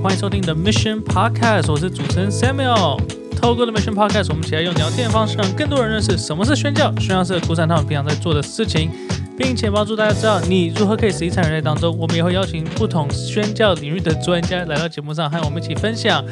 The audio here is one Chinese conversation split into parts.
欢迎收听 The Mission Podcast，我是主持人 Samuel。透过 The Mission Podcast，我们一起来用聊天的方式，让更多人认识什么是宣教，宣教士鼓掌他们平常在做的事情，并且帮助大家知道你如何可以实际参与在当中。我们也会邀请不同宣教领域的专家来到节目上，和我们一起分享。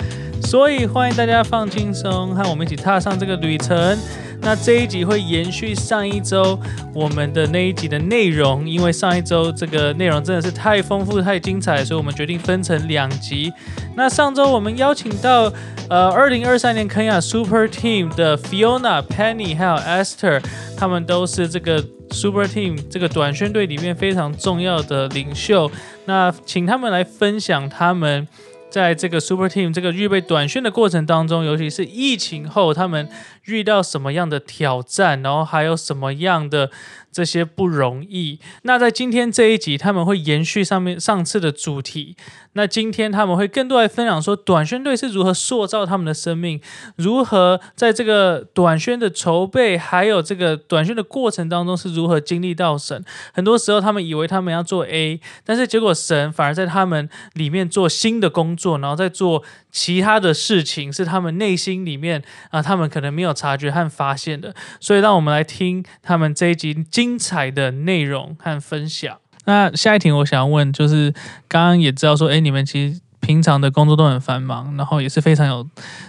所以欢迎大家放轻松，和我们一起踏上这个旅程。那这一集会延续上一周我们的那一集的内容，因为上一周这个内容真的是太丰富、太精彩，所以我们决定分成两集。那上周我们邀请到呃，二零二三年肯亚 Super Team 的 Fiona、Penny 还有 Esther，他们都是这个 Super Team 这个短宣队里面非常重要的领袖。那请他们来分享他们。在这个 Super Team 这个预备短训的过程当中，尤其是疫情后，他们遇到什么样的挑战，然后还有什么样的这些不容易。那在今天这一集，他们会延续上面上次的主题。那今天他们会更多来分享说，短宣队是如何塑造他们的生命，如何在这个短宣的筹备，还有这个短宣的过程当中是如何经历到神。很多时候，他们以为他们要做 A，但是结果神反而在他们里面做新的工作，然后再做其他的事情，是他们内心里面啊，他们可能没有察觉和发现的。所以，让我们来听他们这一集精彩的内容和分享。那下一题，我想要问，就是刚刚也知道说，哎，你们其实平常的工作都很繁忙，然后也是非常有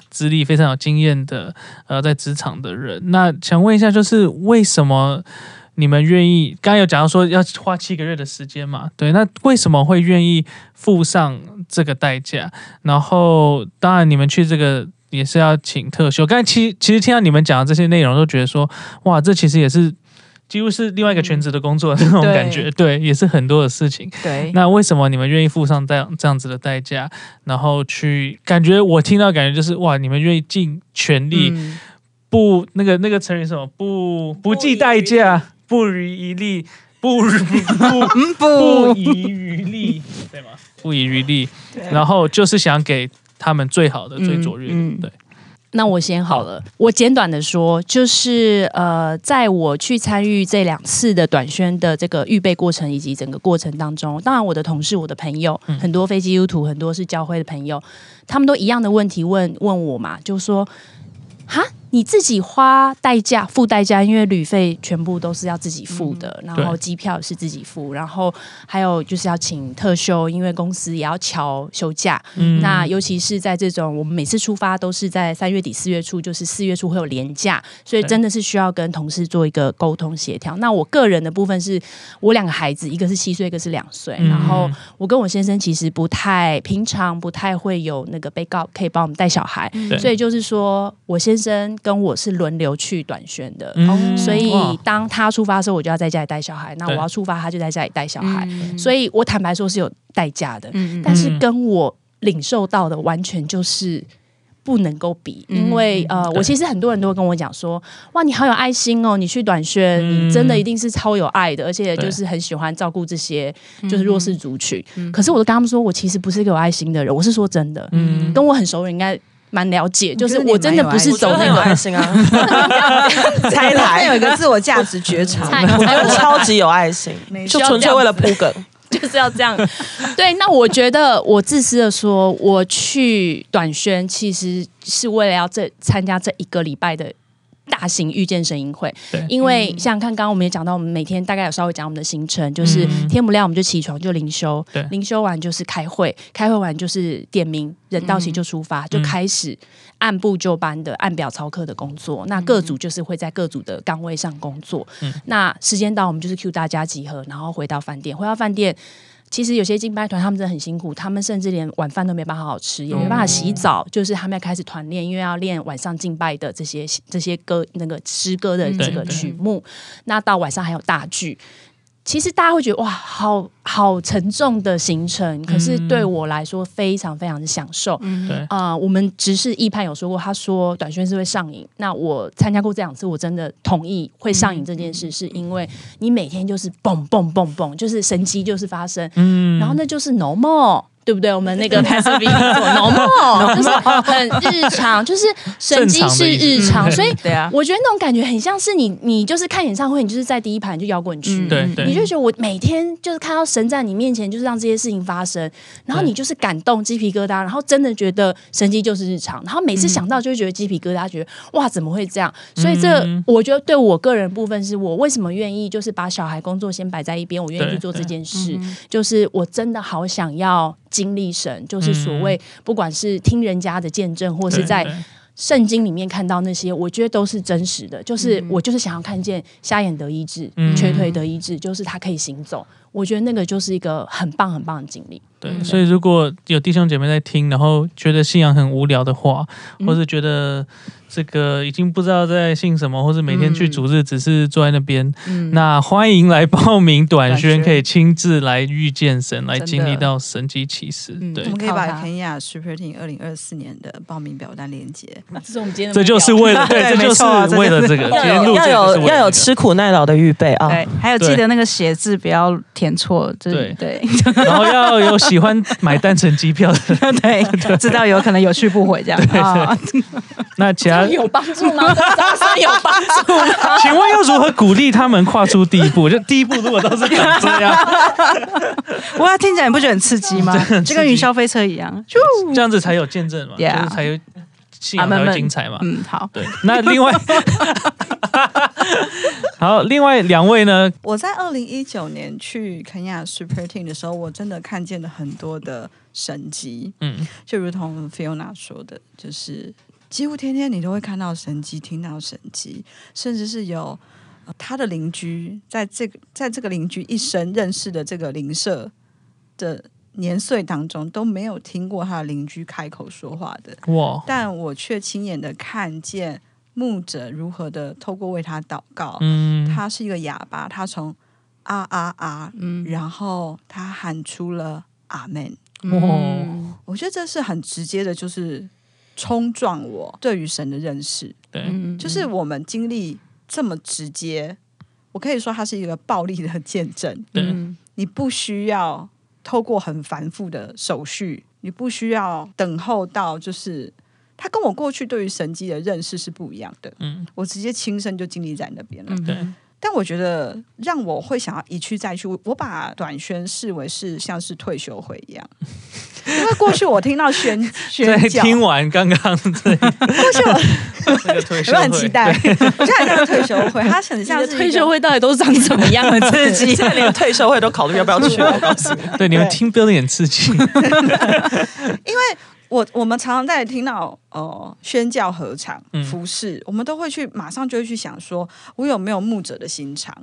资历、非常有经验的，呃，在职场的人。那想问一下，就是为什么你们愿意？刚刚有讲到说要花七个月的时间嘛？对，那为什么会愿意付上这个代价？然后，当然你们去这个也是要请特休。刚才其其实听到你们讲的这些内容，都觉得说，哇，这其实也是。几乎是另外一个全职的工作那种感觉，对，也是很多的事情。对，那为什么你们愿意付上这样这样子的代价，然后去感觉我听到感觉就是哇，你们愿意尽全力，不那个那个成语什么？不不计代价，不遗余力，不不 不。遗余力，对吗？不遗余力，然后就是想给他们最好的、最卓越的，对。那我先好了，我简短的说，就是呃，在我去参与这两次的短宣的这个预备过程以及整个过程当中，当然我的同事、我的朋友，很多飞机 U 图，很多是教会的朋友，他们都一样的问题问问我嘛，就说，哈。你自己花代价付代价，因为旅费全部都是要自己付的，然后机票是自己付，然后还有就是要请特休，因为公司也要调休假。那尤其是在这种我们每次出发都是在三月底四月初，就是四月初会有年假，所以真的是需要跟同事做一个沟通协调。那我个人的部分是我两个孩子，一个是七岁，一个是两岁，然后我跟我先生其实不太平常，不太会有那个被告可以帮我们带小孩，所以就是说我先生。跟我是轮流去短宣的，所以当他出发的时候，我就要在家里带小孩；那我要出发，他就在家里带小孩。所以我坦白说是有代价的，但是跟我领受到的完全就是不能够比。因为呃，我其实很多人都会跟我讲说：“哇，你好有爱心哦！你去短宣，你真的一定是超有爱的，而且就是很喜欢照顾这些就是弱势族群。”可是我都跟他们说，我其实不是一个有爱心的人。我是说真的，嗯，跟我很熟人应该。蛮了解，就是我真的不是走那个爱心啊，才来有一个自我价值觉察，我超级有爱心，就纯粹为了铺梗，就是要这样。对，那我觉得我自私的说，我去短宣其实是为了要这参加这一个礼拜的。大型遇见声音会，因为像看刚刚我们也讲到，我们每天大概有稍微讲我们的行程，就是天不亮我们就起床就灵修，灵修完就是开会，开会完就是点名人到齐就出发，就开始按部就班的按表操课的工作。那各组就是会在各组的岗位上工作。那时间到，我们就是 Q 大家集合，然后回到饭店，回到饭店。其实有些敬拜团他们真的很辛苦，他们甚至连晚饭都没办法好好吃，也没办法洗澡，就是他们要开始团练，因为要练晚上敬拜的这些这些歌那个诗歌的这个曲目。那到晚上还有大剧。其实大家会觉得哇，好好沉重的行程，可是对我来说非常非常的享受。对啊，我们执事一判有说过，他说短宣是会上瘾。那我参加过这两次，我真的同意会上瘾这件事，是因为你每天就是蹦蹦蹦蹦，就是神机就是发生，嗯，然后那就是 normal。对不对？我们那个 passive normal 就是很 日常，就是神经是日常，所以我觉得那种感觉很像是你，你就是看演唱会，你就是在第一排就摇滚区，对对。你就觉得我每天就是看到神在你面前，就是让这些事情发生，然后你就是感动鸡皮疙瘩，然后真的觉得神经就是日常，然后每次想到就会觉得鸡皮疙瘩，觉得哇怎么会这样？所以这嗯。我觉得对我个人部分是我为什么愿意就是把小孩工作先摆在一边，我愿意去做这件事，嗯。就是我真的好想要经历神，就是所谓不管是听人家的见证，或是在圣经里面看到那些，我觉得都是真实的。就是我就是想要看见瞎眼得医治，嗯瘸腿得医治，就是他可以行走。我觉得那个就是一个很棒很棒的经历。对，所以如果有弟兄姐妹在听，然后觉得信仰很无聊的话，嗯或是觉得这个已经不知道在信什么，或是每天去主日只是坐在那边，嗯那欢迎来报名短宣，可以亲自来遇见神，来经历到神迹奇事。嗯对我，们可以把靠它肯亚 Super Team 二零二四年的报名表单连接。这是我们今天的这就是为了对，这就是为了这个，今天要有要录这个有吃苦耐劳的预备啊。对，还有记得那个写字不要填错，就是对然后要有喜欢买单程机票的。对，知道有可能有去不回这样啊。那其他，有帮助吗？这样有帮助吗？请问要如何鼓励他们跨出第一步？就第一步如果都是长这样，哇，听起来你不觉得很刺激吗？就跟云霄飞车一样。就这样子才有见证嘛，就是才有信仰才会精彩嘛。嗯，好，对，那另外，好，另外两位呢？我在二零一九年去肯亚 Super Team 的时候，我真的看见了很多的神迹，嗯，就如同 Fiona 说的，就是几乎天天你都会看到神迹，听到神迹，甚至是有、呃他的邻居在这个在这个邻居一生认识的这个邻舍的年岁当中都没有听过他的邻居开口说话的，哇，但我却亲眼的看见牧者如何的透过为他祷告，嗯，他是一个哑巴，他从啊啊啊，嗯。然后他喊出了阿门。哇，我觉得这是很直接的，就是冲撞我对于神的认识，对，嗯就是我们经历这么直接，我可以说它是一个暴力的见证。对，嗯。你不需要透过很繁复的手续，你不需要等候到就是。他跟我过去对于神迹的认识是不一样的，嗯，我直接亲身就经历在那边了。对，但我觉得让我会想要一去再去，我我把短宣视为是像是退休会一样，因为过去我听到宣 宣听完刚刚对过去我那个退休会有没有很期待？我现在很像退休会，它很像是退休，会到底都长怎么样的刺激？现在连退休会都考虑要不要去，我告诉你。对，你们听 building 很刺激，因为我我们常常在听到呃宣教合场嗯服饰，我们都会去马上就会去想说，我有没有牧者的心肠？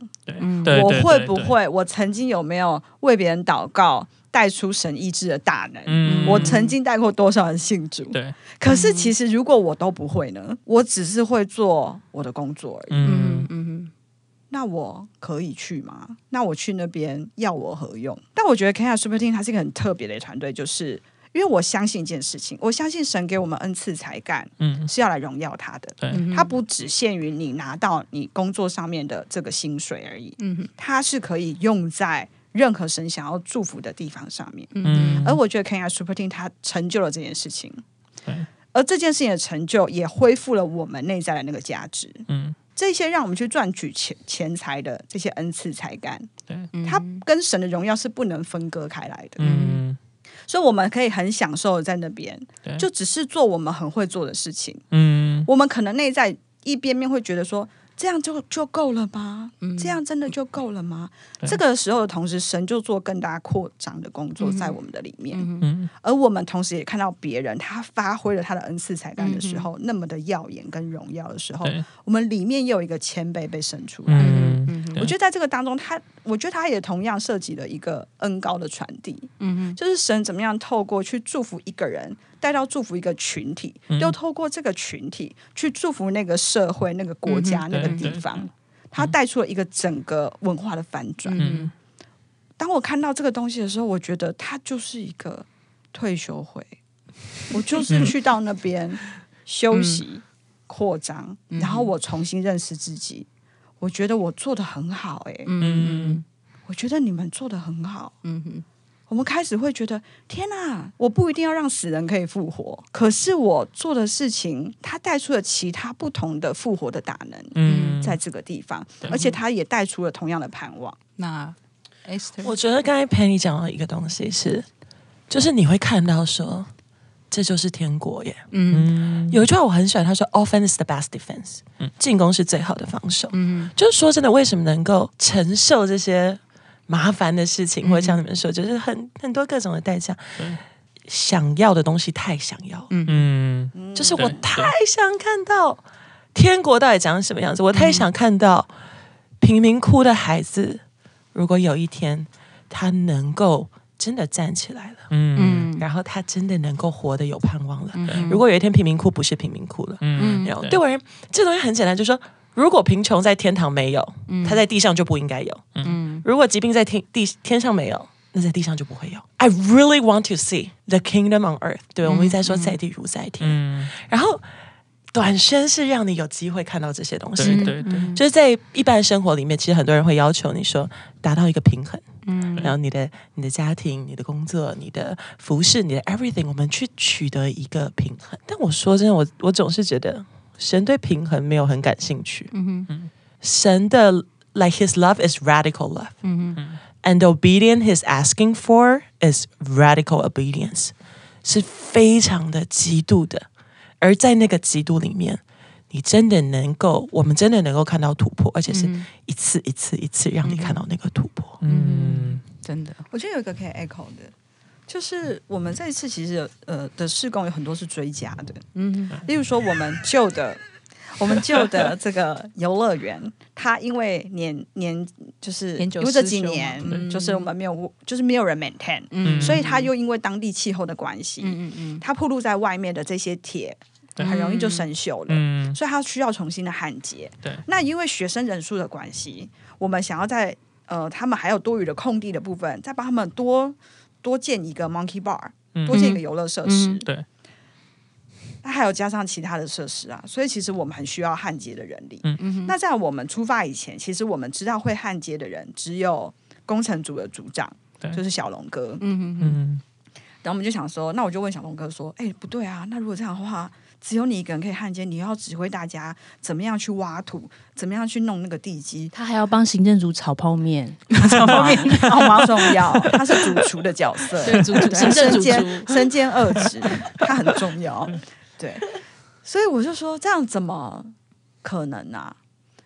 对，我会不会？我曾经有没有为别人祷告，带出神意志的大能？嗯我曾经带过多少人信主？对，可是其实如果我都不会呢？我只是会做我的工作而已。嗯嗯嗯那我可以去吗？那我去那边要我何用？但我觉得 Kenya Super Team 它是一个很特别的团队，就是因为我相信一件事情，我相信神给我们恩赐才干嗯，是要来荣耀他的。对，嗯它不只限于你拿到你工作上面的这个薪水而已，嗯它是可以用在任何神想要祝福的地方上面。嗯，而我觉得 Kenya Super Team 它成就了这件事情对，而这件事情的成就也恢复了我们内在的那个价值。嗯，这些让我们去赚取钱钱财的这些恩赐才干，对，它跟神的荣耀是不能分割开来的。嗯，所以我们可以很享受在那边，就只是做我们很会做的事情。嗯，我们可能内在一边面会觉得说，这样就就够了吗？这样真的就够了吗？这个时候的同时，神就做更大扩张的工作在我们的里面，嗯，而我们同时也看到别人他发挥了他的恩赐才干的时候，那么的耀眼跟荣耀的时候，我们里面又有一个谦卑被生出来。嗯，我觉得在这个当中，他我觉得他也同样涉及了一个恩高的传递，嗯就是神怎么样透过去祝福一个人，带到祝福一个群体，嗯。又透过这个群体去祝福那个社会、那个国家、嗯那个地方，他带出了一个整个文化的反转。嗯，当我看到这个东西的时候，我觉得他就是一个退休会，我就是去到那边休息、扩张，然后我重新认识自己。我觉得我做的很好、欸，嗯，我觉得你们做的很好。嗯哼。我们开始会觉得，天哪，我不一定要让死人可以复活，可是我做的事情，它带出了其他不同的复活的大能，嗯，在这个地方，对。而且它也带出了同样的盼望。那 Esther，我觉得刚才陪你讲到一个东西是，就是你会看到说，这就是天国耶。嗯。嗯，有一句话我很喜欢，他说 “offense is the best defense”，进攻是最好的防守。嗯。就是说真的，为什么能够承受这些麻烦的事情，或者像你们说，就是很很多各种的代价对，想要的东西太想要。了，嗯，就是我太想看到天国到底长什么样子，我太想看到贫民窟的孩子，如果有一天他能够真的站起来了。嗯。然后他真的能够活得有盼望了。嗯。如果有一天贫民窟不是贫民窟了，嗯。然后对我而言，这东西很简单，就是说，如果贫穷在天堂没有，它在地上就不应该有；嗯。如果疾病在天地天上没有，那在地上就不会有。I really want to see the kingdom on earth。对，我们一直在说在地如在天。嗯，然后短宣是让你有机会看到这些东西的。对对对，就是在一般生活里面，其实很多人会要求你说达到一个平衡，嗯然后你的你的家庭、你的工作、你的服饰、你的 everything，我们去取得一个平衡。但我说真的，我我总是觉得神对平衡没有很感兴趣。嗯哼神的 like His love is radical love。嗯哼 And obedience he's asking for is radical obedience，是非常的极度的。而在那个极度里面，你真的能够，我们真的能够看到突破，而且是一次一次一次让你看到那个突破。嗯。真的，我觉得有一个可以 echo 的，就是我们这一次其实呃的施工有很多是追加的，嗯。例如说我们旧的。我们旧的这个游乐园，它因为年年就是年久因为这几年嗯就是我们没有就是没有人 maintain，、嗯。所以它又因为当地气候的关系，嗯嗯它暴露在外面的这些铁对很容易就生锈了。嗯所以它需要重新的焊接。对，那因为学生人数的关系，我们想要在呃他们还有多余的空地的部分，再帮他们多多建一个 monkey bar，嗯多建一个游乐设施。嗯对，那还有加上其他的设施啊，所以其实我们很需要焊接的人力。嗯嗯那在我们出发以前，其实我们知道会焊接的人只有工程组的组长，对就是小龙哥。嗯嗯嗯然后我们就想说，那我就问小龙哥说：“哎，不对啊，那如果这样的话，只有你一个人可以焊接，你要指挥大家怎么样去挖土，怎么样去弄那个地基，他还要帮行政组炒泡面，炒泡面好重要。他是主厨的角色，对主厨对行政主身兼厨身兼二职，他很重要。对，所以我就说这样怎么可能啊？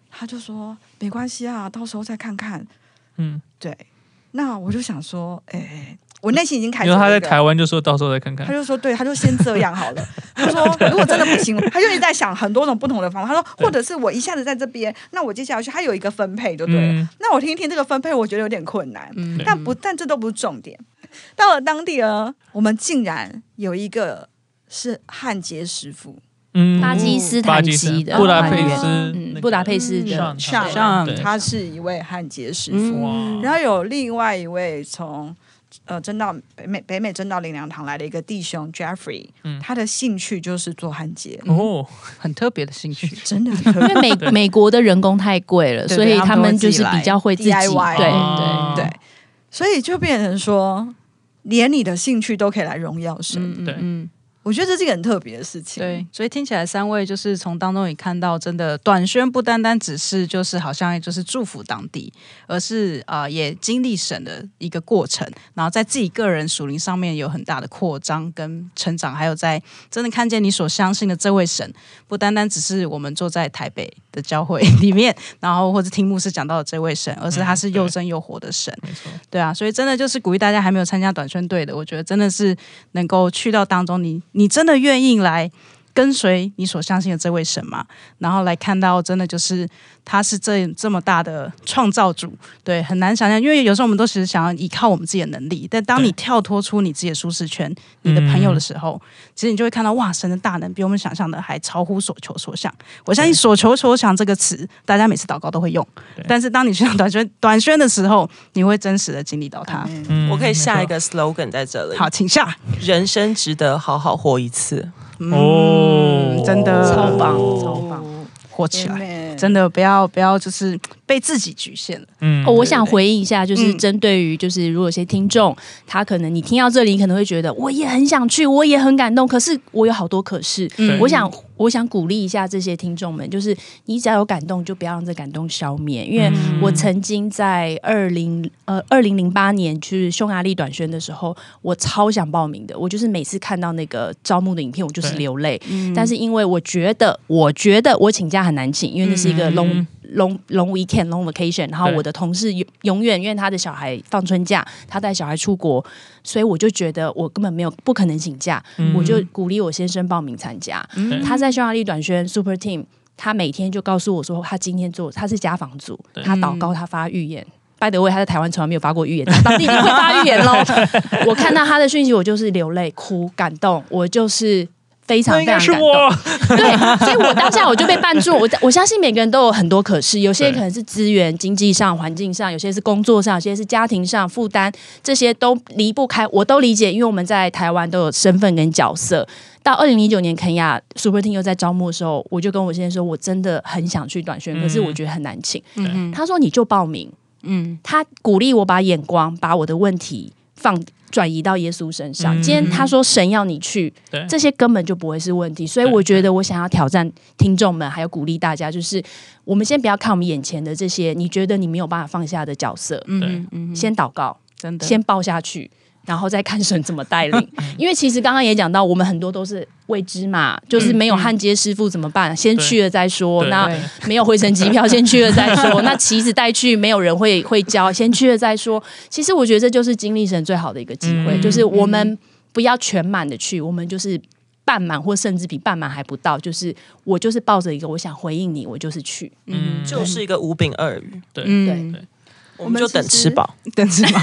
他就说没关系啊，到时候再看看。嗯，对，那我就想说，哎、我内心已经开因为他在台湾就说到时候再看看他，就说对，他就先这样好了。他说如果真的不行，他就一直在想很多种不同的方法。他说，或者是我一下子在这边，那我接下来去，他有一个分配就对了。嗯那我听一听这个分配，我觉得有点困难，嗯但不，但这都不是重点。到了当地呢，我们竟然有一个是焊接师傅，嗯巴基斯坦籍的布达佩斯嗯，布达佩斯的上上他是一位焊接师傅。然后有另外一位从呃真到北美北美真到灵粮堂来的一个弟兄 Jeffrey，、嗯。他的兴趣就是做焊接，哦，很特别的兴趣，真的很特别因为美美国的人工太贵了，所以他们就是比较会自己 DIY 对哦。对。对，所以就变成说，连你的兴趣都可以来荣耀神。嗯对嗯。我觉得这是一个很特别的事情。对，所以听起来三位就是从当中也看到，真的短宣不单单只是就是好像就是祝福当地，而是啊、也经历神的一个过程，然后在自己个人属灵上面有很大的扩张跟成长，还有在真的看见你所相信的这位神，不单单只是我们坐在台北的教会 里面，然后或者听牧师讲到的这位神，而是他是又真又活的神。没错，对啊，所以真的就是鼓励大家还没有参加短宣队的，我觉得真的是能够去到当中，你你真的愿意来跟随你所相信的这位神嘛，然后来看到真的就是他是这这么大的创造主，对，很难想象，因为有时候我们都只是想要依靠我们自己的能力，但当你跳脱出你自己的舒适圈，你的朋友的时候，其实你就会看到哇，神的大能比我们想象的还超乎所求所想。我相信“所求所想”这个词，大家每次祷告都会用，但是当你去到短宣短宣的时候，你会真实的经历到它。我可以下一个个 slogan 在这里：好，请下。人生值得好好活一次。哦嗯真的超棒哦超棒，火起来。真的不要不要，就是被自己局限了。嗯哦，我想回应一下，就是嗯针对于就是如果有些听众，他可能你听到这里，你可能会觉得我也很想去，我也很感动，可是我有好多可是。嗯我想我想鼓励一下这些听众们，就是你只要有感动，就不要让这感动消灭。因为嗯我曾经在二零呃二零零八年去匈牙利短宣的时候，我超想报名的，我就是每次看到那个招募的影片，我就是流泪。嗯但是因为我觉得，我觉得我请假很难请，因为那是一个 long、嗯 long long weekend long vacation，然后我的同事永永远因为他的小孩放春假，他带小孩出国，所以我就觉得我根本没有不可能请假，嗯我就鼓励我先生报名参加。对他在匈牙利短宣 Super Team，他每天就告诉我说，他今天做他是家访组，他祷告，他发预言。拜德威他在台湾从来没有发过预言，他当地已经会发预言喽。我看到他的讯息，我就是流泪、哭、感动，我就是非常那应该是非常感动。我，对，所以我当下我就被绊住。我我相信每个人都有很多可是，有些人可能是资源、经济上、环境上，有些是工作上，有些是家庭上负担，这些都离不开，我都理解，因为我们在台湾都有身份跟角色。到二零零九年肯亚 Super Team 又在招募的时候，我就跟我先生说，我真的很想去短宣，可是我觉得很难请。嗯他说你就报名，嗯他鼓励我把眼光把我的问题放转移到耶稣身上。嗯。今天他说神要你去，这些根本就不会是问题。所以我觉得我想要挑战听众们，还有鼓励大家，就是我们先不要看我们眼前的这些你觉得你没有办法放下的角色，嗯嗯，先祷告，真的。先抱下去。然后再看神怎么带领，因为其实刚刚也讲到，我们很多都是未知嘛，就是没有焊接师傅怎么办？先去了再说。那对没有回程机票，先去了再说。那旗子带去，没有人会会教，先去了再说。其实我觉得这就是经历神最好的一个机会，嗯就是我们不要全满的去，我们就是半满或甚至比半满还不到。就是我就是抱着一个我想回应你，我就是去。嗯，就是一个五饼二鱼，对。嗯对我们就 等吃饱。等吃饱？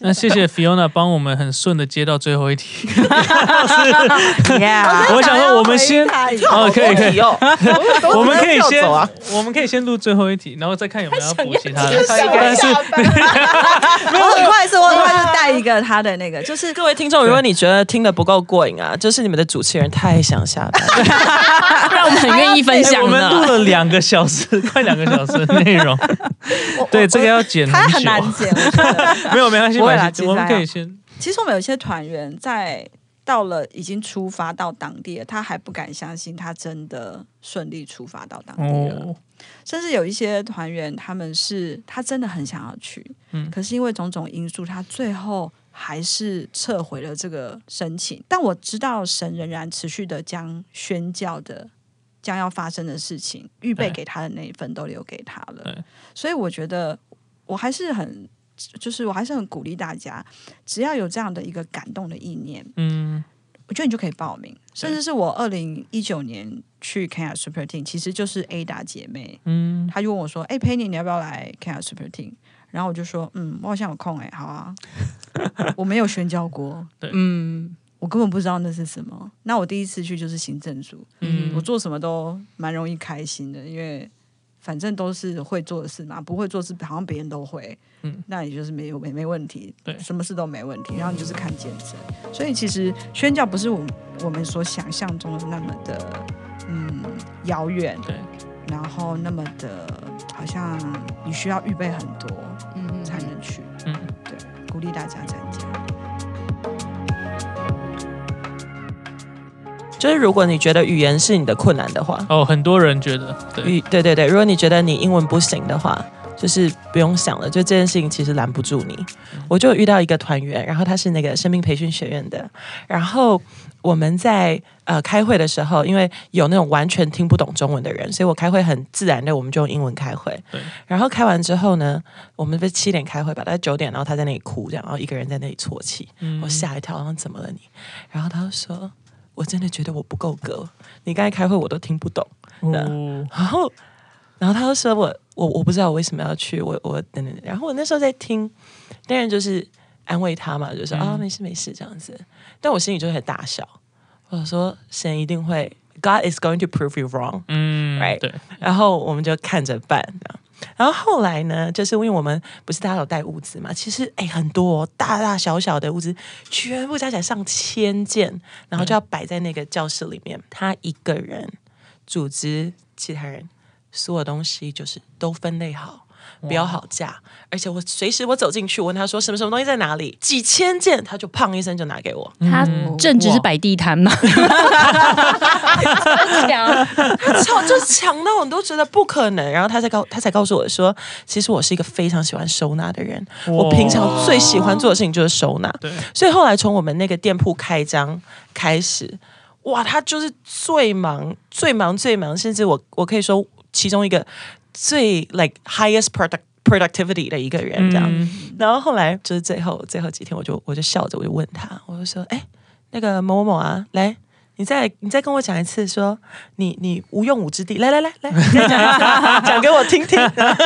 那谢谢 Fiona 帮我们很顺的接到最后一题。Yeah，我想说，我们先哦，可以可以，哦，我们可以先我们可以先录最后一题，然后再看有没有要补其他的。但是我很快速，我很快就带一个他的那个，就是各位听众，如果你觉得听的不够过瘾啊，就是你们的主持人太想下班，不然我们很愿意分哎享我们录。了两个小时，快两个小时的内容。对，这个要剪他很。难剪。没有没关系，我们可以先其实我们有些团员在到了已经出发到当地了，他还不敢相信他真的顺利出发到当地了。哦，甚至有一些团员，他们是他真的很想要去，嗯可是因为种种因素，他最后还是撤回了这个申请。但我知道神仍然持续的将宣教的将要发生的事情预备给他的那一份都留给他了，所以我觉得我还是很。就是我还是很鼓励大家，只要有这样的一个感动的意念，嗯我觉得你就可以报名。甚至是我二零一九年去 Kenya Super Team，其实就是 Ada 姐妹，嗯，她就问我说：“哎、佩妮，你要不要来 Kenya Super Team？” 然后我就说：“嗯，我好像有空哎、好啊。”我没有宣教过，对嗯我根本不知道那是什么。那我第一次去就是行政组，嗯我做什么都蛮容易开心的，因为反正都是会做的事嘛，不会做事好像别人都会，嗯。那也就是没有没没问题，对。什么事都没问题。然后你就是看见证，所以其实宣教不是我们我们所想象中的那么的嗯遥远，对，然后那么的好像你需要预备很多嗯。才能去，嗯。对，鼓励大家参加。就是如果你觉得语言是你的困难的话，哦，很多人觉得对，对对对，如果你觉得你英文不行的话，就是不用想了，就这件事情其实拦不住你。我就遇到一个团员，然后他是那个生命培训学院的，然后我们在呃开会的时候，因为有那种完全听不懂中文的人，所以我开会很自然的我们就用英文开会。对，然后开完之后呢，我们不是七点开会吧，大概九点，然后他在那里哭，这样，然后一个人在那里啜泣，嗯我吓一跳，然后怎么了你？然后他就说。我真的觉得我不够格，你刚才开会我都听不懂。嗯，然后，然后他就说我我我不知道我为什么要去，我我等等。然后我那时候在听，当然就是安慰他嘛，就说啊、嗯没事没事这样子。但我心里就很大笑，我说神一定会，God is going to prove you wrong。嗯 Right，然后我们就看着办这样。然后后来呢，就是因为我们不是大家有带物资嘛，其实哎很多、哦、大大小小的物资，全部加起来上千件，然后就要摆在那个教室里面。他一个人组织其他人所有东西就是都分类好。标好价，而且我随时我走进去，问他说什么什么东西在哪里，几千件，他就砰一声就拿给我。他。嗯。正职是摆地摊嘛，抢抢 就抢到我都觉得不可能，然后他才告他才告诉我说，其实我是一个非常喜欢收纳的人，我平常最喜欢做的事情就是收纳。对，所以后来从我们那个店铺开张开始，哇，他就是最忙、最忙、最忙，甚至我我可以说其中一个最 like highest product productivity 的一个人这样。嗯然后后来就是最后最后几天，我就我就笑着我就问他，我就说，哎，那个某某某啊，来。你再你再跟我讲一次说你你无用武之地，来来来来，再讲讲给我听听，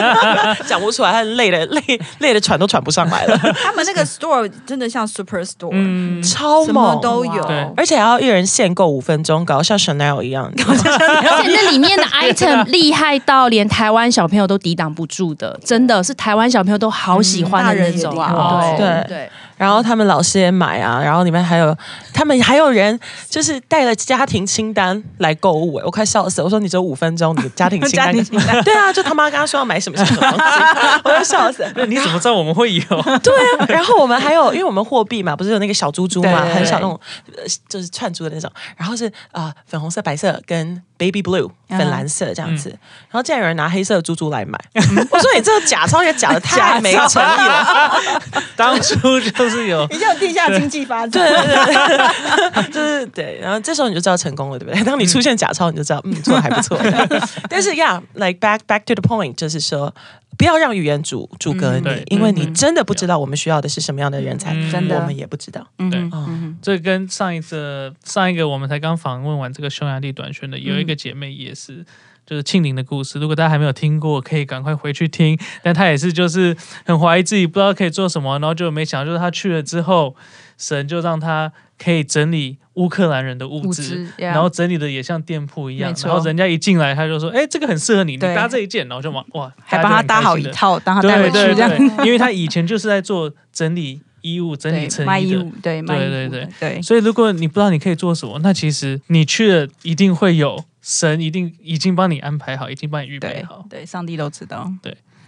讲不出来，他累的累累的喘都喘不上来了，他们那个 store 真的像 super store，、嗯，超什么猛，都有。而且还要一人限购五分钟，搞得像 Chanel 一样。而且那里面的 item 厉害到连台湾小朋友都抵挡不住的，真的是台湾小朋友都好喜欢的那种。嗯大人也哇对对对，然后他们老师也买啊，然后里面还有他们还有人就是带了家庭清单来购物，我快笑死了！我说你只有五分钟，你的 家庭清单，清 单对啊，就他妈刚刚说要买什么什么东西，我就笑死了。那你怎么知道我们会有？对啊，然后我们还有，因为我们货币嘛，不是有那个小猪猪嘛，对很小那种，呃就是串珠的那种，然后是啊、呃粉红色、白色跟 baby blue 嗯粉蓝色这样子，然后竟然有人拿黑色的珠珠来买，我说你这个假钞也假的太没 诚意了，当初就是有你就有地下经济发展。对对对，就是对，然后这时候你就知道成功了，对不对？当你出现假钞，你就知道嗯做的还不错。但是呀、yeah,，like back back to the point，就是说。不要让语言阻阻隔你，对因为你真的不知道我们需要的是什么样的人才，嗯真的我们也不知道。对嗯这跟上一次上一个我们才刚访问完这个匈牙利短宣的，有一个姐妹也是。就是庆龄的故事，如果大家还没有听过，可以赶快回去听。但她也是就是很怀疑自己不知道可以做什么，然后就没想到，就是她去了之后，神就让他可以整理乌克兰人的物资，物资，yeah 然后整理的也像店铺一样然后人家一进来，他就说：“哎，这个很适合你，你搭这一件。”然后就往哇，还帮他搭好一套。套，当他带回对对去这样。对，因为他以前就是在做整理衣物、整理对，成衣的对，对对对，所以如果你不知道你可以做什么，那其实你去了一定会有神一定已经帮你安排好，已经帮你预备对好。对，上帝都知道。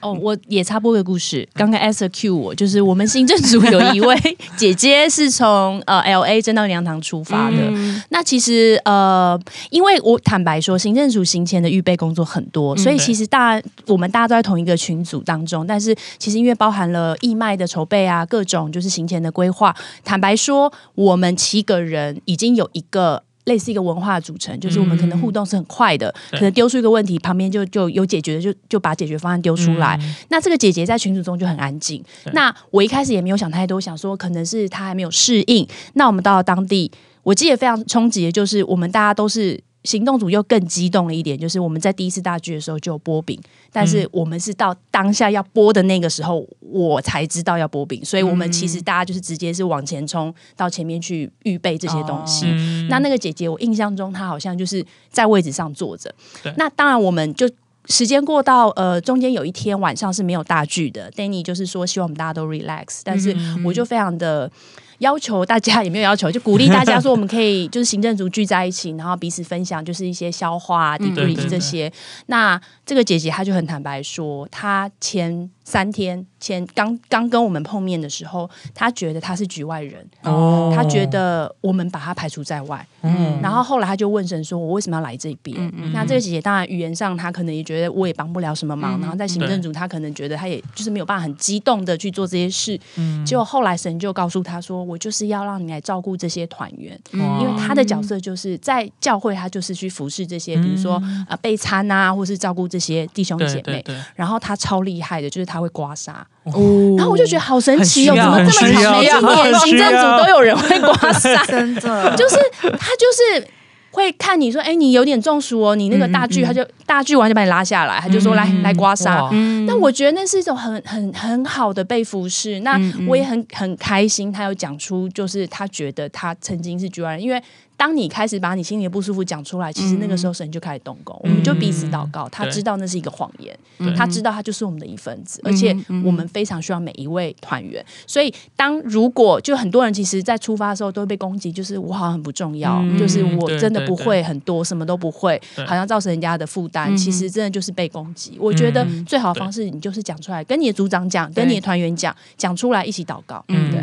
哦，我也插播个故事。刚刚 Esther Q 我，就是我们行政组有一位姐姐是从呃 L A 真道娘堂出发的。嗯那其实呃，因为我坦白说，行政组行前的预备工作很多，所以其实大我们大家都在同一个群组当中，但是其实因为包含了义卖的筹备啊，各种就是行前的规划。坦白说，我们七个人已经有一个。类似一个文化组成，就是我们可能互动是很快的，对可能丢出一个问题，旁边就就有解决的，就就把解决方案丢出来。嗯那这个姐姐在群组中就很安静。那我一开始也没有想太多，想说可能是她还没有适应。那我们到了当地，我记得非常冲击的就是我们大家都是。行动组又更激动了一点，就是我们在第一次大剧的时候就有播饼，但是我们是到当下要播的那个时候，我才知道要播饼，所以我们其实大家就是直接是往前冲到前面去预备这些东西。嗯那那个姐姐，我印象中她好像就是在位置上坐着。那当然，我们就时间过到呃中间有一天晚上是没有大剧的，Danny 就是说希望我们大家都 relax，但是我就非常的。要求大家也没有要求，就鼓励大家说，我们可以就是行政组聚在一起，然后彼此分享，就是一些消化、啊、嗯 debrief 对对这些。那这个姐姐她就很坦白说，她前三天前刚刚跟我们碰面的时候，他觉得他是局外人，哦他觉得我们把他排除在外。嗯然后后来他就问神说：“我为什么要来这边？”那这个姐姐当然语言上她可能也觉得我也帮不了什么忙，然后在行政组她可能觉得她也就是没有办法很激动的去做这些事。结果后来神就告诉她说：“我就是要让你来照顾这些团员，哇因为她的角色就是在教会，她就是去服侍这些，比如说呃备餐啊，或是照顾这些弟兄姐妹。然后她超厉害的，就是她会刮痧。哦然后我就觉得好神奇哦，怎么这么巧？每一年行政组都有人会刮痧。真的就是他就是会看你说，哎、你有点中暑哦，你那个大剧，他就大剧完就把你拉下来，他就说来来刮痧。哇那我觉得那是一种很很很好的被服侍。那我也很很开心，他有讲出，就是他觉得他曾经是局外人，因为当你开始把你心里的不舒服讲出来，其实那个时候神就开始动工，我们就彼此祷告。他知道那是一个谎言，他知道他就是我们的一份子，而且我们非常需要每一位团员。所以，当如果就很多人其实，在出发的时候都会被攻击，就是我好像很不重要，嗯就是我真的不会很多，什么都不会，好像造成人家的负担。其实真的就是被攻击。我觉得嗯最好的方式，你就是讲出来，跟你的组长讲，跟你的团员讲，讲出来一起祷告。嗯对。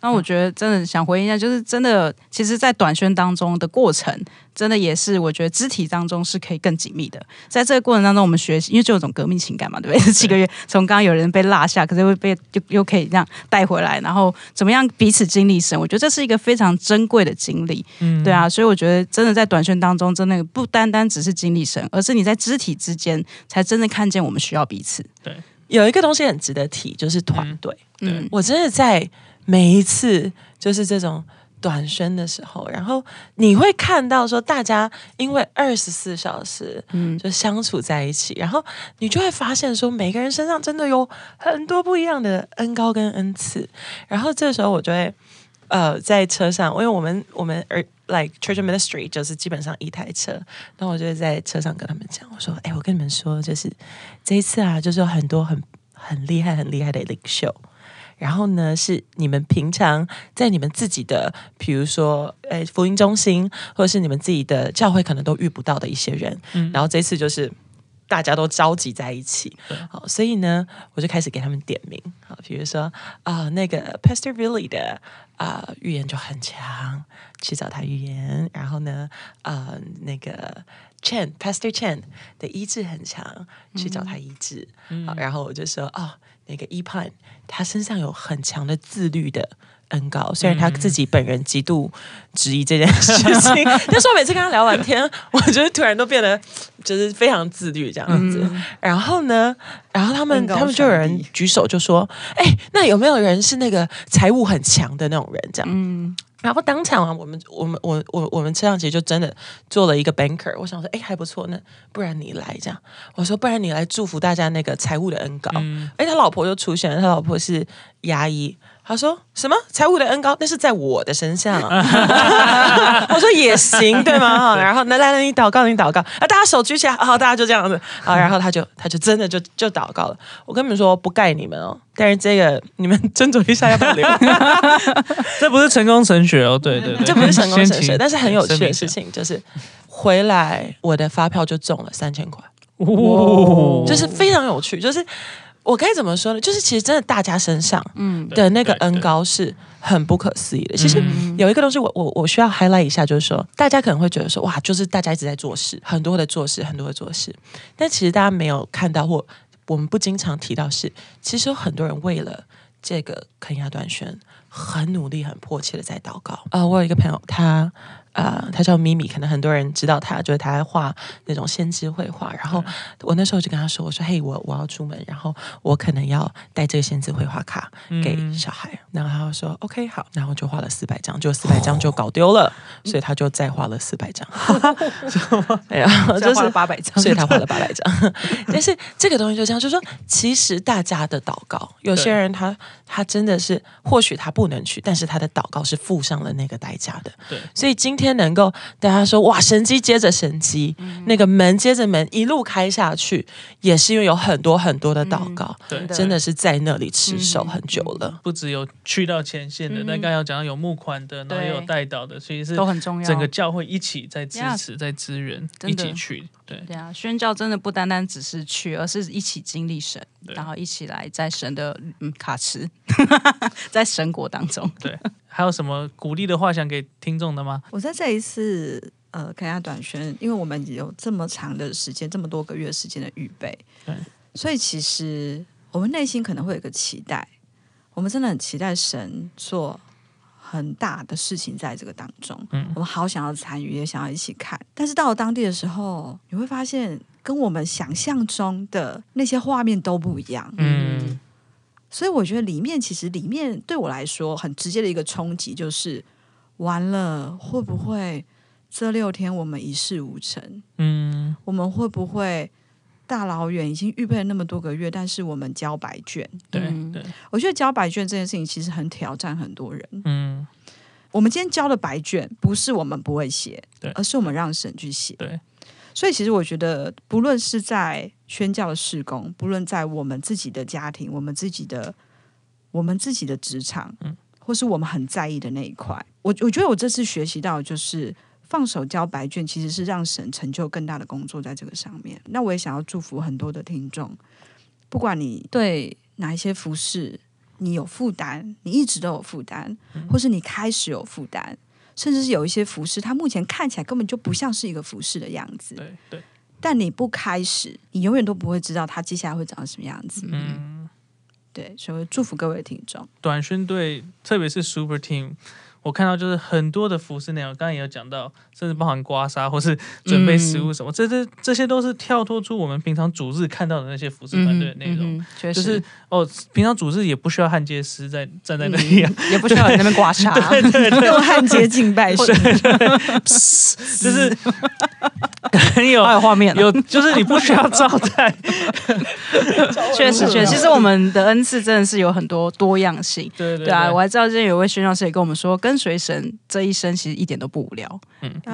那我觉得真的想回应一下，就是真的，其实，在短宣当中的过程，真的也是我觉得肢体当中是可以更紧密的。在这个过程当中，我们学习，因为就有种革命情感嘛，对不对？这七个月，从刚刚有人被落下，可是会被又又可以这样带回来，然后怎么样彼此经历神，我觉得这是一个非常珍贵的经历。嗯对啊，所以我觉得真的在短宣当中，真的不单单只是经历神，而是你在肢体之间才真的看见我们需要彼此。对有一个东西很值得提，就是团队。嗯我真的在每一次就是这种短宣的时候，然后你会看到说，大家因为二十四小时嗯就相处在一起，然后你就会发现说，每个人身上真的有很多不一样的恩高跟恩赐。然后这时候我就会呃在车上，因为我们我们呃 like church ministry 就是基本上一台车，然后我就会在车上跟他们讲，我说，哎，我跟你们说，就是这一次啊，就是有很多很很厉害、很厉害的领袖。然后呢，是你们平常在你们自己的，比如说，诶，福音中心，或者是你们自己的教会，可能都遇不到的一些人。嗯然后这次就是大家都召集在一起，好，所以呢，我就开始给他们点名，好，比如说啊、那个 Pastor Billy 的啊、预言就很强，去找他预言。然后呢，啊、那个 Chen Pastor Chen 的医治很强，去找他医治。好，然后我就说啊、那个 E 判他身上有很强的自律的。恩高，虽然他自己本人极度质疑这件事情，但是我每次跟他聊完天，我觉得突然都变得就是非常自律这样子。然后呢，然后他们他们就有人举手就说：“哎、那有没有人是那个财务很强的那种人？”这样，嗯然后当场啊，我们我们我我我们车上其实就真的做了一个 banker，我想说，哎，还不错，那不然你来这样，我说不然你来祝福大家那个财务的恩高。嗯。哎、他老婆就出现了，他老婆是牙医，他说什么财务的恩高，那是在我的身上。我说也行，对吗？哈然后那来来，你祷告，你祷告，啊，大家手举起来，好，大家就这样子啊，然后他就他就真的就就祷告了。我跟你们说，不盖你们哦，但是这个你们斟酌一下要不要留。这不是成功神学哦，对对对，这不是成功神学，但是很有趣的事情就是，回来我的发票就中了三千块，哦就是非常有趣。就是我该怎么说呢？就是其实真的大家身上嗯的那个恩高是很不可思议的。其实嗯有一个东西我，我我需要 highlight 一下，就是说大家可能会觉得说，哇，就是大家一直在做事，很多的做事，很多的做事，但其实大家没有看到或我们不经常提到是，其实有很多人为了这个肯亚短宣，很努力、很迫切的在祷告。呃，我有一个朋友，他呃，他叫咪咪，可能很多人知道他，就是他在画那种先知绘画。然后我那时候就跟他说：“我说，嘿，我我要出门，然后我可能要带这个先知绘画卡给嗯小孩。然后他就说：“OK，好。”然后就画了四百张，就四百张就搞丢了，所以他就再画了四百张。然后就是八百张，所以他画了八百张。但是这个东西就这样，就是说，其实大家的祷告，有些人他他真的是，或许他不能去，但是他的祷告是付上了那个代价的。对所以今天能够大家说哇，神机接着神机，那个门接着门一路开下去，也是因为有很多很多的祷告，对。真的是在那里持守很久了。不只有去到前线的，嗯。但刚才有讲到有募款的，然后也有对带导的，其实是都很重要。整个教会一起在支持、在支援，一起去。对，对啊，宣教真的不单单只是去，而是一起经历神，然后一起来在神的嗯卡池，在神国当中。对，还有什么鼓励的话想给听众的吗？我在这一次呃开下短宣，因为我们有这么长的时间，这么多个月时间的预备对，所以其实我们内心可能会有一个期待，我们真的很期待神做很大的事情在这个当中，嗯我们好想要参与，也想要一起看。但是到了当地的时候，你会发现跟我们想象中的那些画面都不一样。嗯，所以我觉得里面其实里面对我来说很直接的一个冲击就是，完了会不会这六天我们一事无成？嗯，我们会不会大老远已经预备了那么多个月，但是我们交白卷？对嗯对，我觉得交白卷这件事情其实很挑战很多人。嗯我们今天交的白卷，不是我们不会写，对而是我们让神去写。对，所以其实我觉得，不论是在宣教的事工，不论在我们自己的家庭，我们自己的我们自己的职场，嗯或是我们很在意的那一块，我我觉得我这次学习到就是。放手交白卷，其实是让神成就更大的工作在这个上面。那我也想要祝福很多的听众，不管你对哪一些服饰你有负担，你一直都有负担，或是你开始有负担，甚至是有一些服饰，它目前看起来根本就不像是一个服饰的样子。对对，但你不开始，你永远都不会知道它接下来会长成什么样子。嗯，对，所以祝福各位听众。短宣队，特别是 Super Team，我看到就是很多的服饰内容，刚刚也有讲到，甚至包含刮痧或是准备食物什么，这这这些都是跳脱出我们平常主日看到的那些服饰团队的内容。嗯，确实就是哦，平常主日也不需要焊接师在站在那里啊，也不需要在那边刮痧。用焊接敬拜神，就是很有 好有画面啊，有，就是你不需要照在，确实确实，其实我们的恩赐真的是有很多多样性。对对对啊，我还知道之前有位宣教师也跟我们说，跟随神这一生其实一点都不无聊，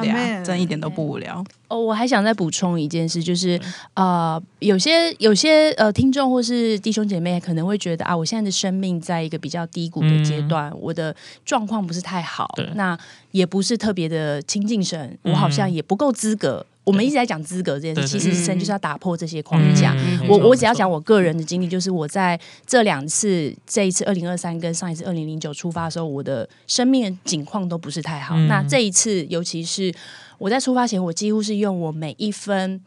对啊真一点都不无聊。哦，我还想再补充一件事，就是呃，有些有些呃听众或是弟兄姐妹可能会觉得啊，我现在的生命在一个比较低谷的阶段，我的状况不是太好，那也不是特别的亲近神，我好像也不够资格。我们一直在讲资格这件事，其实生就是要打破这些框架。嗯我我只要讲我个人的经历，就是我在这两次，这一次二零二三跟上一次二零零九出发的时候，我的生命的境况都不是太好。嗯。那这一次，尤其是我在出发前，我几乎是用我每一分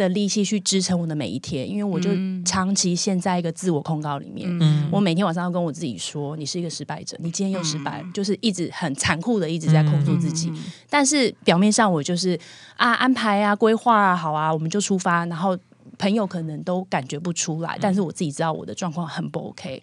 的力气去支撑我的每一天，因为我就长期陷在一个自我控告里面。嗯我每天晚上要跟我自己说，你是一个失败者，你今天又失败了，就是一直很残酷的一直在控诉自己。但是表面上我就是啊安排啊规划啊好啊，我们就出发，然后。朋友可能都感觉不出来，但是我自己知道我的状况很不 OK。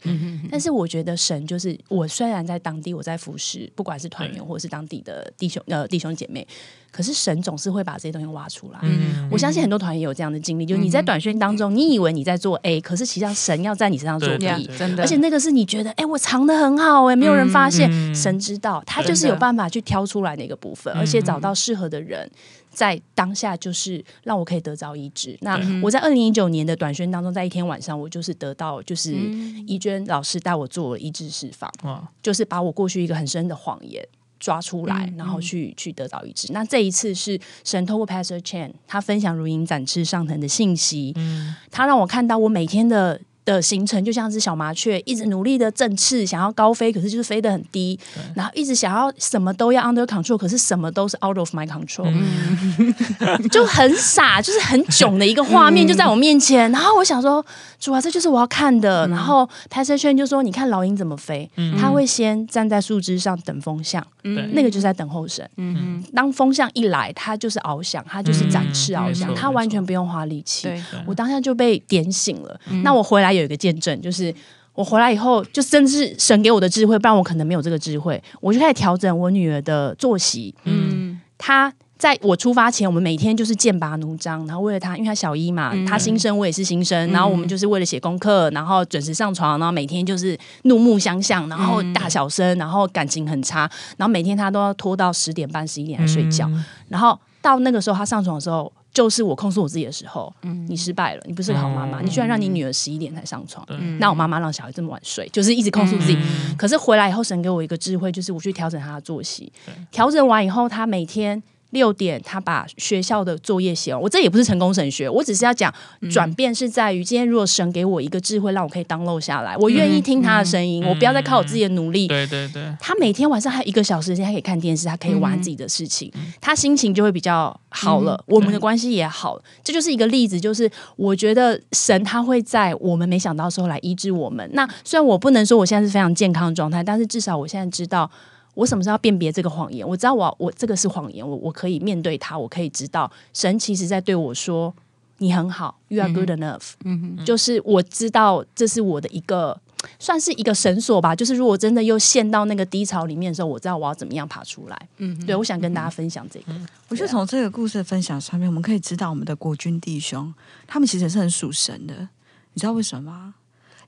但是我觉得神就是我，虽然在当地我在服侍，不管是团员或者是当地的弟兄呃弟兄姐妹，可是神总是会把这些东西挖出来。嗯我相信很多团员也有这样的经历，就是你在短宣当中，你以为你在做 A，可是其实上神要在你身上做 B，真的，而且那个是你觉得，哎、我藏的很好、哎，没有人发现，嗯神知道，他就是有办法去挑出来那个部分，嗯而且找到适合的人，在当下就是让我可以得着医治。那我在二零一九年的短宣当中，在一天晚上，我就是得到就是怡娟老师带我做了医治释放，哇，就是把我过去一个很深的谎言。抓出来，然后去去得到医治。那这一次是神透过 Pastor Chan，他分享如影展翅上腾的信息，他让我看到我每天的的行程就像是小麻雀，一直努力的振翅，想要高飞，可是就是飞得很低，然后一直想要什么都要 under control，可是什么都是 out of my control，、就很傻，就是很囧的一个画面就在我面前。然后我想说，主啊，这就是我要看的。然后 Pastor Chen 就说：“你看老鹰怎么飞？他会先站在树枝上等风向，对那个就是在等候神。当风向一来，他就是翱翔，他就是展翅翱翔，他完全不用花力气。对，我当下就被点醒了。那我回来有一个见证，就是我回来以后，就真的是神给我的智慧，不然我可能没有这个智慧。我就开始调整我女儿的作息。嗯，她在我出发前，我们每天就是剑拔弩张，然后为了她，因为她小一嘛，她新生，我也是新生，然后我们就是为了写功课，然后准时上床，然后每天就是怒目相向，然后大小声，然后感情很差，然后每天她都要拖到十点半、十一点才睡觉，然后到那个时候她上床的时候。就是我控诉我自己的时候，你失败了，你不是个好妈妈，你居然让你女儿十一点才上床，那我妈妈让小孩这么晚睡，就是一直控诉自己。可是回来以后，神给我一个智慧，就是我去调整她的作息，调整完以后，她每天。六点，他把学校的作业写完。我这也不是成功神学，我只是要讲转变是在于，今天如果神给我一个智慧，让我可以 download 下来，我愿意听他的声音，我不要再靠我自己的努力。对对对，他每天晚上还有一个小时时间，他可以看电视，他可以玩自己的事情，他心情就会比较好了，我们的关系也好了。这就是一个例子，就是我觉得神他会在我们没想到的时候来医治我们。那虽然我不能说我现在是非常健康的状态，但是至少我现在知道。我什么时候要辨别这个谎言？我知道我我这个是谎言，我我可以面对它，我可以知道神其实在对我说：“你很好，You are good enough。”嗯就是我知道这是我的一个算是一个绳索吧。就是如果真的又陷到那个低潮里面的时候，我知道我要怎么样爬出来。嗯，对，我想跟大家分享这个。我觉得从这个故事的分享上面，我们可以知道我们的国军弟兄，他们其实是很属神的。你知道为什么吗？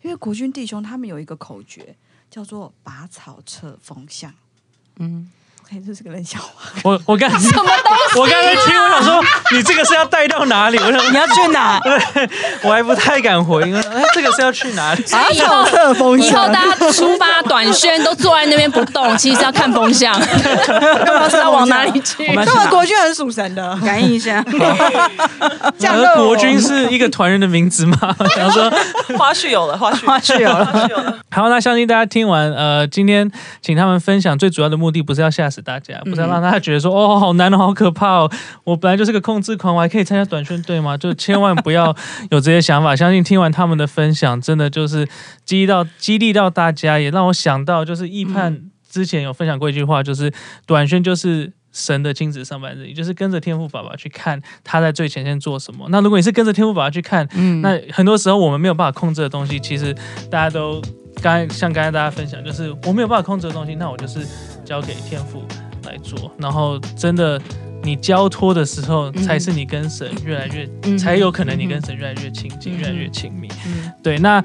因为国军弟兄他们有一个口诀，叫做“拔草测风向”。Mm. OK，这是个冷笑话。我我刚 什么东西？我刚才听，我想说你这个是要带到哪里？我想你要去哪？我还不太敢回应。哎，这个是要去哪里？以后测风以后大家出发短宣都坐在那边不动，其实是要看风向，干嘛知道往哪里去？我们国军很属神的，感应一下，降落想说国军是一个团人的名字吗？想说花絮有了，花絮花絮有了。花絮有了。好，那相信大家听完，呃，今天请他们分享最主要的目的不是要吓死大家，不是要让大家觉得说、哦好难哦，好可怕哦，我本来就是个控制狂，我还可以参加短宣队吗？就千万不要有这些想法。相信听完他们的分享，真的就是激励到激励到大家，也让我想到就是易判之前有分享过一句话，就是短宣就是。神的亲子上班日，也就是跟着天赋爸爸去看他在最前线做什么。那如果你是跟着天赋爸爸去看，嗯，那很多时候我们没有办法控制的东西，其实大家都刚才像刚才大家分享，就是我没有办法控制的东西，那我就是交给天赋来做。然后真的你交托的时候，嗯才是你跟神越来越，嗯才有可能你跟神越来越亲近，嗯越来越亲密。嗯对，那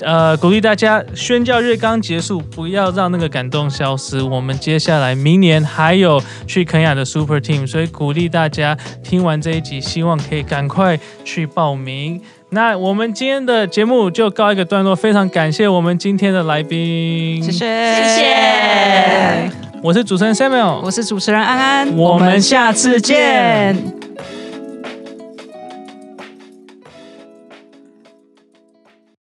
呃，鼓励大家宣教日刚结束，不要让那个感动消失。我们接下来明年还有去肯雅的 Super Team，所以鼓励大家听完这一集，希望可以赶快去报名。那我们今天的节目就告一个段落，非常感谢我们今天的来宾，谢谢谢谢。我是主持人 Samuel，我是主持人安安，我们下次见。